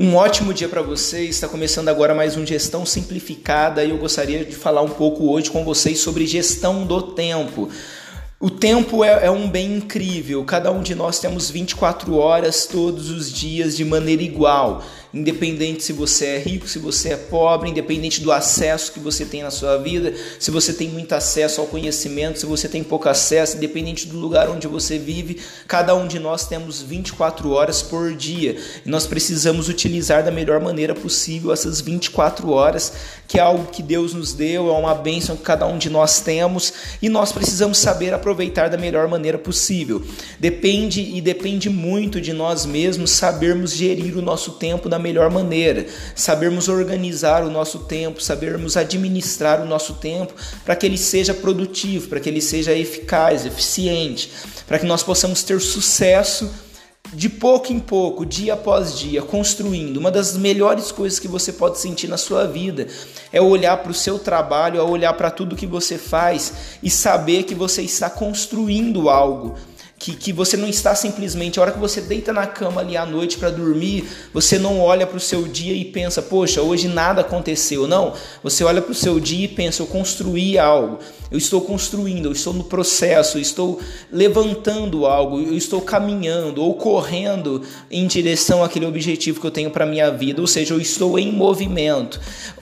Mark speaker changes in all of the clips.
Speaker 1: Um ótimo dia para vocês. Está começando agora mais um Gestão Simplificada e eu gostaria de falar um pouco hoje com vocês sobre gestão do tempo. O tempo é, é, um bem incrível. Cada um de nós temos 24 horas todos os dias de maneira igual independente se você é rico, se você é pobre, independente do acesso que você tem na sua vida, se você tem muito acesso ao conhecimento, se você tem pouco acesso, independente do lugar onde você vive, cada um de nós temos 24 horas por dia e nós precisamos utilizar da melhor maneira possível essas 24 horas, que é algo que Deus nos deu, é uma bênção que cada um de nós temos e nós precisamos saber aproveitar da melhor maneira possível. Depende e depende muito de nós mesmos sabermos gerir o nosso tempo da da melhor maneira, sabermos organizar o nosso tempo, sabermos administrar o nosso tempo para que ele seja produtivo, para que ele seja eficaz, eficiente, para que nós possamos ter sucesso de pouco em pouco, dia após dia, construindo. Uma das melhores coisas que você pode sentir na sua vida é olhar para o seu trabalho, é olhar para tudo que você faz e saber que você está construindo algo que, que você não está simplesmente, a hora que você deita na cama ali à noite para dormir, você não olha para o seu dia e pensa, poxa, hoje nada aconteceu. Não, você olha para o seu dia e pensa, eu construí algo, eu estou construindo, eu estou no processo, eu estou levantando algo, eu estou caminhando ou correndo em direção àquele objetivo que eu tenho para minha vida, ou seja, eu estou em movimento.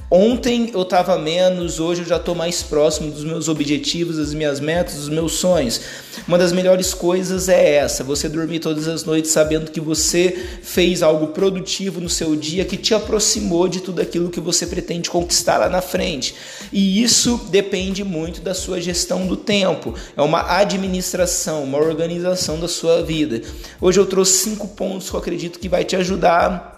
Speaker 1: Ontem eu estava menos, hoje eu já estou mais próximo dos meus objetivos, das minhas metas, dos meus sonhos. Uma das melhores coisas é essa: você dormir todas as noites sabendo que você fez algo produtivo no seu dia que te aproximou de tudo aquilo que você pretende conquistar lá na frente. E isso depende muito da sua gestão do tempo, é uma administração, uma organização da sua vida. Hoje eu trouxe cinco pontos que eu acredito que vai te ajudar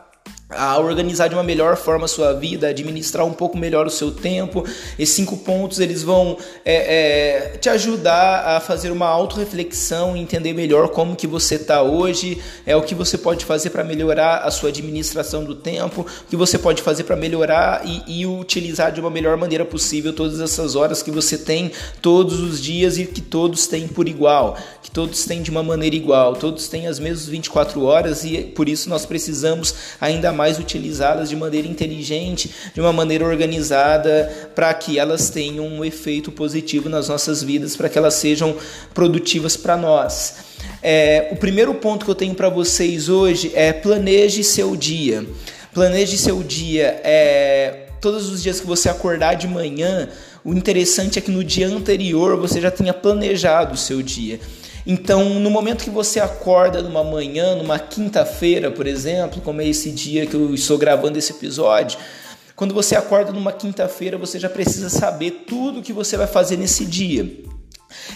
Speaker 1: a organizar de uma melhor forma a sua vida, administrar um pouco melhor o seu tempo. Esses cinco pontos eles vão é, é, te ajudar a fazer uma autorreflexão e entender melhor como que você está hoje, é o que você pode fazer para melhorar a sua administração do tempo, o que você pode fazer para melhorar e, e, utilizar de uma melhor maneira possível todas essas horas que você tem todos os dias e que todos têm por igual, que todos têm de uma maneira igual, todos têm as mesmas 24 horas e por isso nós precisamos ainda mais utilizá-las de maneira inteligente, de uma maneira organizada, para que elas tenham um efeito positivo nas nossas vidas, para que elas sejam produtivas para nós. É, o primeiro ponto que eu tenho para vocês hoje é planeje seu dia. Planeje seu dia. É, todos os dias que você acordar de manhã, o interessante é que no dia anterior você já tenha planejado o seu dia. Então, no momento que você acorda numa manhã, numa quinta-feira, por exemplo, como é esse dia que eu estou gravando esse episódio, quando você acorda numa quinta-feira, você já precisa saber tudo o que você vai fazer nesse dia.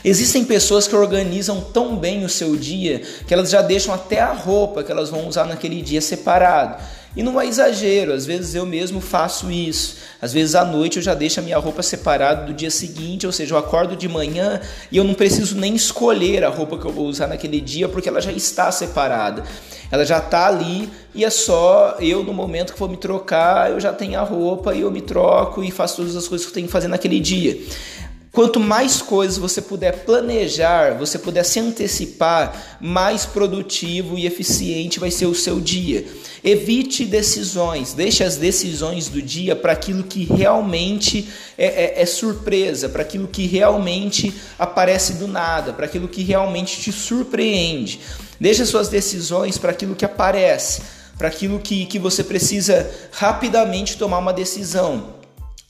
Speaker 1: Existem pessoas que organizam tão bem o seu dia que elas já deixam até a roupa que elas vão usar naquele dia separado. E não é exagero, às vezes eu mesmo faço isso. Às vezes à noite eu já deixo a minha roupa separada do dia seguinte, ou seja, eu acordo de manhã e eu não preciso nem escolher a roupa que eu vou usar naquele dia, porque ela já está separada. Ela já está ali e é só eu, no momento que vou me trocar, eu já tenho a roupa e eu me troco e faço todas as coisas que eu tenho que fazer naquele dia. Quanto mais coisas você puder planejar, você puder se antecipar, mais produtivo e eficiente vai ser o seu dia. Evite decisões, deixe as decisões do dia para aquilo que realmente é, é, é surpresa, para aquilo que realmente aparece do nada, para aquilo que realmente te surpreende. Deixe as suas decisões para aquilo que aparece, para aquilo que, que você precisa rapidamente tomar uma decisão.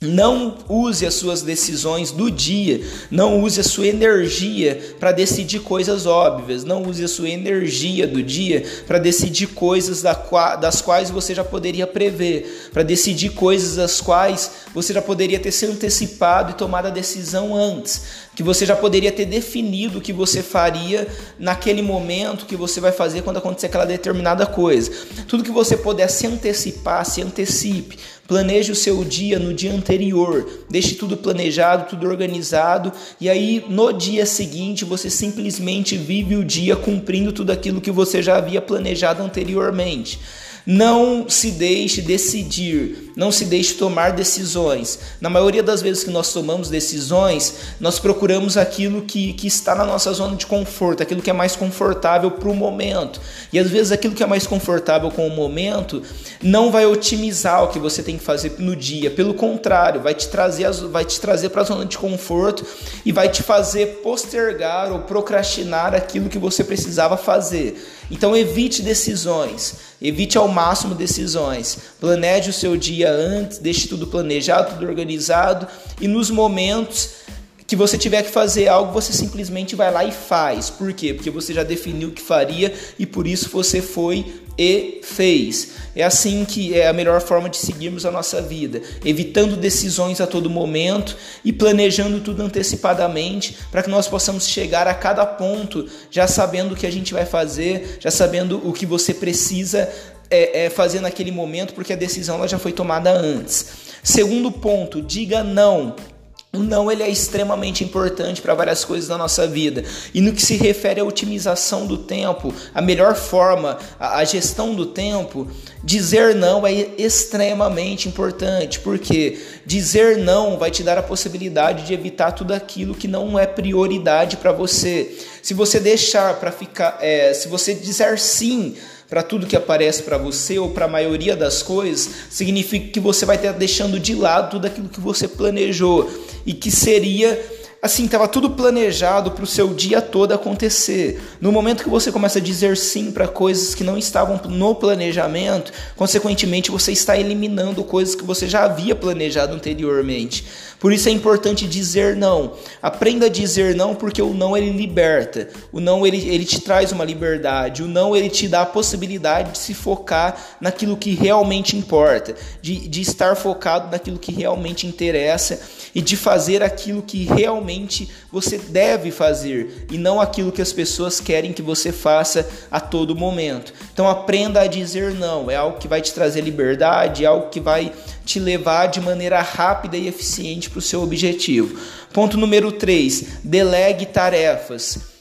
Speaker 1: Não use as suas decisões do dia, não use a sua energia para decidir coisas óbvias, não use a sua energia do dia para decidir coisas das quais você já poderia prever, para decidir coisas das quais você já poderia ter se antecipado e tomado a decisão antes, que você já poderia ter definido o que você faria naquele momento que você vai fazer quando acontecer aquela determinada coisa. Tudo que você puder se antecipar, se antecipe. Planeje o seu dia no dia anterior, deixe tudo planejado, tudo organizado, e aí no dia seguinte você simplesmente vive o dia cumprindo tudo aquilo que você já havia planejado anteriormente. Não se deixe decidir, não se deixe tomar decisões. Na maioria das vezes que nós tomamos decisões, nós procuramos aquilo que, que está na nossa zona de conforto, aquilo que é mais confortável para o momento. E às vezes aquilo que é mais confortável com o momento não vai otimizar o que você tem que fazer no dia. Pelo contrário, vai te trazer, vai te trazer para a zona de conforto e vai te fazer postergar ou procrastinar aquilo que você precisava fazer. Então evite decisões, evite ao máximo decisões. Planeje o seu dia antes, deixe tudo planejado, tudo organizado e nos momentos que você tiver que fazer algo, você simplesmente vai lá e faz. Por quê? Porque você já definiu o que faria e por isso você foi e fez. É assim que é a melhor forma de seguirmos a nossa vida, evitando decisões a todo momento e planejando tudo antecipadamente para que nós possamos chegar a cada ponto já sabendo o que a gente vai fazer, já sabendo o que você precisa é, é, fazer naquele momento, porque a decisão ela já foi tomada antes. Segundo ponto, diga não o não ele é extremamente importante para várias coisas na nossa vida. E no que se refere à otimização do tempo, a melhor forma, a, a gestão do tempo, dizer não é extremamente importante, porque dizer não vai te dar a possibilidade de evitar tudo aquilo que não é prioridade para você. Se você deixar para ficar, é, se você dizer sim para tudo que aparece para você ou para a maioria das coisas, significa que você vai estar deixando de lado tudo aquilo que você planejou e que seria assim, estava tudo planejado para o seu dia todo acontecer. No momento que você começa a dizer sim para coisas que não estavam no planejamento, consequentemente você está eliminando coisas que você já havia planejado anteriormente. Por isso é importante dizer não. Aprenda a dizer não porque o não ele liberta. O não ele, ele te traz uma liberdade. O não ele te dá a possibilidade de se focar naquilo que realmente importa, de, de estar focado naquilo que realmente interessa e de fazer aquilo que realmente você deve fazer e não aquilo que as pessoas querem que você faça a todo momento. Então aprenda a dizer não. É algo que vai te trazer liberdade, é algo que vai te levar de maneira rápida e eficiente para o seu objetivo. Ponto número 3: delegue tarefas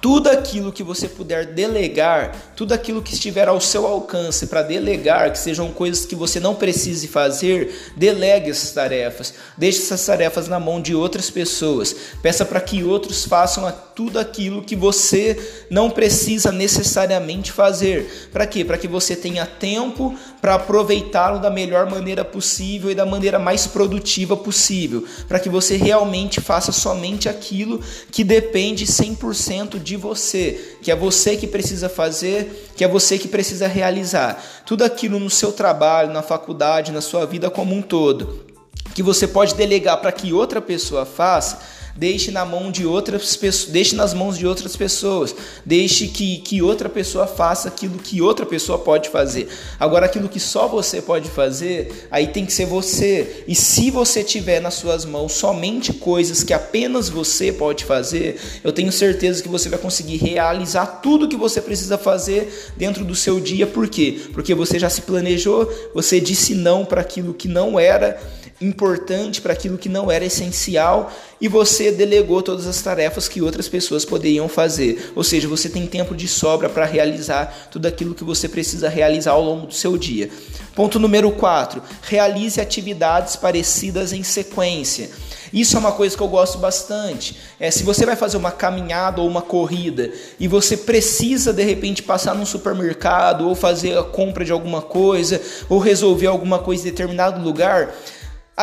Speaker 1: tudo aquilo que você puder delegar, tudo aquilo que estiver ao seu alcance para delegar, que sejam coisas que você não precise fazer, delegue essas tarefas. Deixe essas tarefas na mão de outras pessoas. Peça para que outros façam tudo aquilo que você não precisa necessariamente fazer. Para quê? Para que você tenha tempo para aproveitá-lo da melhor maneira possível e da maneira mais produtiva possível. Para que você realmente faça somente aquilo que depende 100% de você, que é você que precisa fazer, que é você que precisa realizar. Tudo aquilo no seu trabalho, na faculdade, na sua vida como um todo, que você pode delegar para que outra pessoa faça deixe na mão de outras pessoas, deixe nas mãos de outras pessoas, deixe que, que outra pessoa faça aquilo que outra pessoa pode fazer. Agora, aquilo que só você pode fazer, aí tem que ser você. E se você tiver nas suas mãos somente coisas que apenas você pode fazer, eu tenho certeza que você vai conseguir realizar tudo que você precisa fazer dentro do seu dia. Por quê? Porque você já se planejou, você disse não para aquilo que não era importante para aquilo que não era essencial e você delegou todas as tarefas que outras pessoas poderiam fazer. Ou seja, você tem tempo de sobra para realizar tudo aquilo que você precisa realizar ao longo do seu dia. Ponto número 4: realize atividades parecidas em sequência. Isso é uma coisa que eu gosto bastante. É, se você vai fazer uma caminhada ou uma corrida e você precisa de repente passar num supermercado ou fazer a compra de alguma coisa ou resolver alguma coisa em determinado lugar,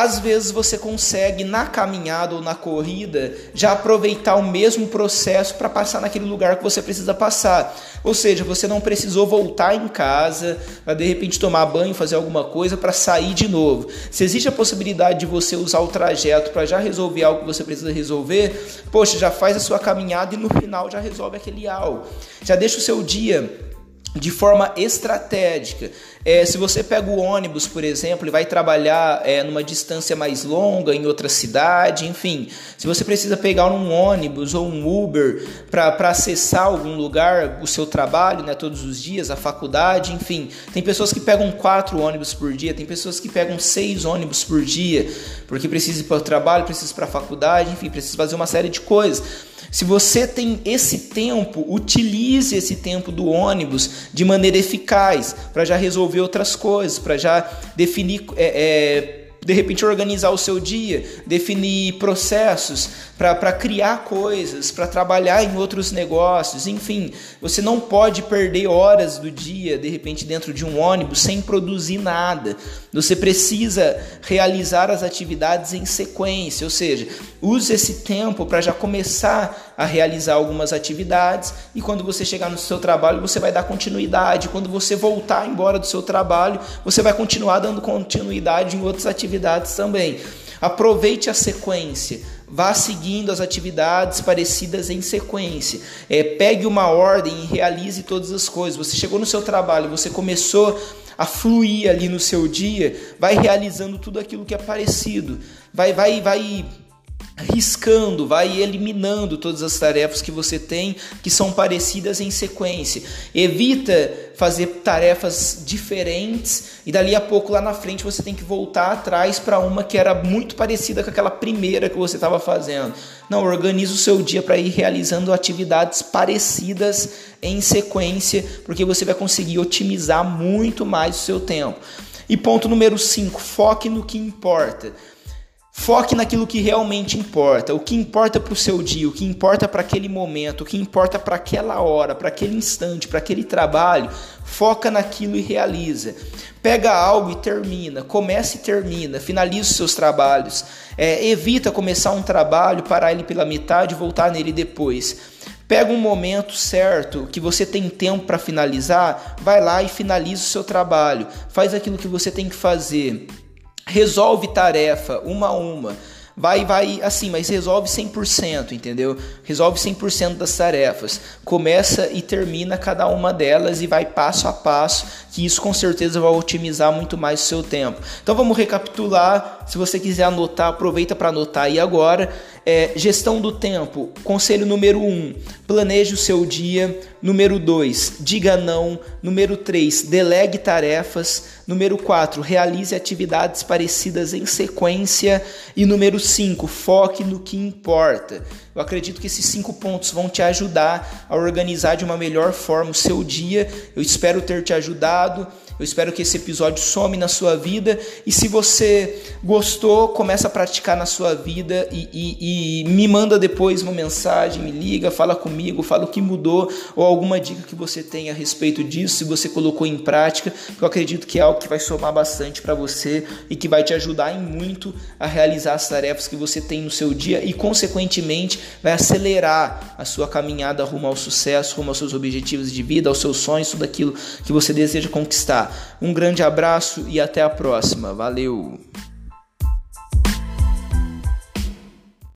Speaker 1: às vezes você consegue na caminhada ou na corrida já aproveitar o mesmo processo para passar naquele lugar que você precisa passar. Ou seja, você não precisou voltar em casa para de repente tomar banho, fazer alguma coisa para sair de novo. Se existe a possibilidade de você usar o trajeto para já resolver algo que você precisa resolver, poxa, já faz a sua caminhada e no final já resolve aquele algo. Já deixa o seu dia de forma estratégica. É, se você pega o ônibus, por exemplo, e vai trabalhar é, numa distância mais longa em outra cidade, enfim, se você precisa pegar um ônibus ou um Uber para acessar algum lugar, o seu trabalho, né, todos os dias, a faculdade, enfim, tem pessoas que pegam quatro ônibus por dia, tem pessoas que pegam seis ônibus por dia, porque precisa ir para o trabalho, precisa para a faculdade, enfim, precisa fazer uma série de coisas. Se você tem esse tempo, utilize esse tempo do ônibus de maneira eficaz para já resolver outras coisas, para já definir é, é, de repente organizar o seu dia, definir processos para criar coisas, para trabalhar em outros negócios, enfim, você não pode perder horas do dia, de repente, dentro de um ônibus sem produzir nada. Você precisa realizar as atividades em sequência, ou seja, use esse tempo para já começar a realizar algumas atividades e quando você chegar no seu trabalho, você vai dar continuidade. Quando você voltar embora do seu trabalho, você vai continuar dando continuidade em outras atividades também. Aproveite a sequência, vá seguindo as atividades parecidas em sequência. É, pegue uma ordem e realize todas as coisas. Você chegou no seu trabalho, você começou a fluir ali no seu dia, vai realizando tudo aquilo que é parecido. Vai, vai, vai riscando, vai eliminando todas as tarefas que você tem que são parecidas em sequência. Evita fazer tarefas diferentes e dali a pouco lá na frente você tem que voltar atrás para uma que era muito parecida com aquela primeira que você estava fazendo. Não, organize o seu dia para ir realizando atividades parecidas em sequência, porque você vai conseguir otimizar muito mais o seu tempo. E ponto número 5, foque no que importa. Foque naquilo que realmente importa, o que importa para o seu dia, o que importa para aquele momento, o que importa para aquela hora, para aquele instante, para aquele trabalho. Foca naquilo e realiza. Pega algo e termina, comece e termina, finalize os seus trabalhos. É, evita começar um trabalho, parar ele pela metade e voltar nele depois. Pega um momento certo que você tem tempo para finalizar, vai lá e finaliza o seu trabalho. Faz aquilo que você tem que fazer resolve tarefa uma a uma. Vai, vai, assim, mas resolve 100%, entendeu? Resolve 100% das tarefas. Começa e termina cada uma delas e vai passo a passo, que isso com certeza vai otimizar muito mais o seu tempo. Então vamos recapitular. Se você quiser anotar, aproveita para anotar aí agora. É, gestão do tempo, conselho número 1, um, planeje o seu dia. Número 2, diga não. Número 3, delegue tarefas. Número 4, realize atividades parecidas em sequência. E número 5, foque no que importa. Eu acredito que esses cinco pontos vão te ajudar a organizar de uma melhor forma o seu dia. Eu espero ter te ajudado. Eu espero que esse episódio some na sua vida e se você gostou, começa a praticar na sua vida e, e, e, me manda depois uma mensagem, me liga, fala comigo, fala o que mudou ou alguma dica que você tem a respeito disso, se você colocou em prática. Eu acredito que é algo que vai somar bastante para você e que vai te ajudar em muito a realizar as tarefas que você tem no seu dia e, consequentemente, vai acelerar a sua caminhada rumo ao sucesso, rumo aos seus objetivos de vida, aos seus sonhos, tudo aquilo que você deseja conquistar. Um grande abraço e até a próxima. Valeu!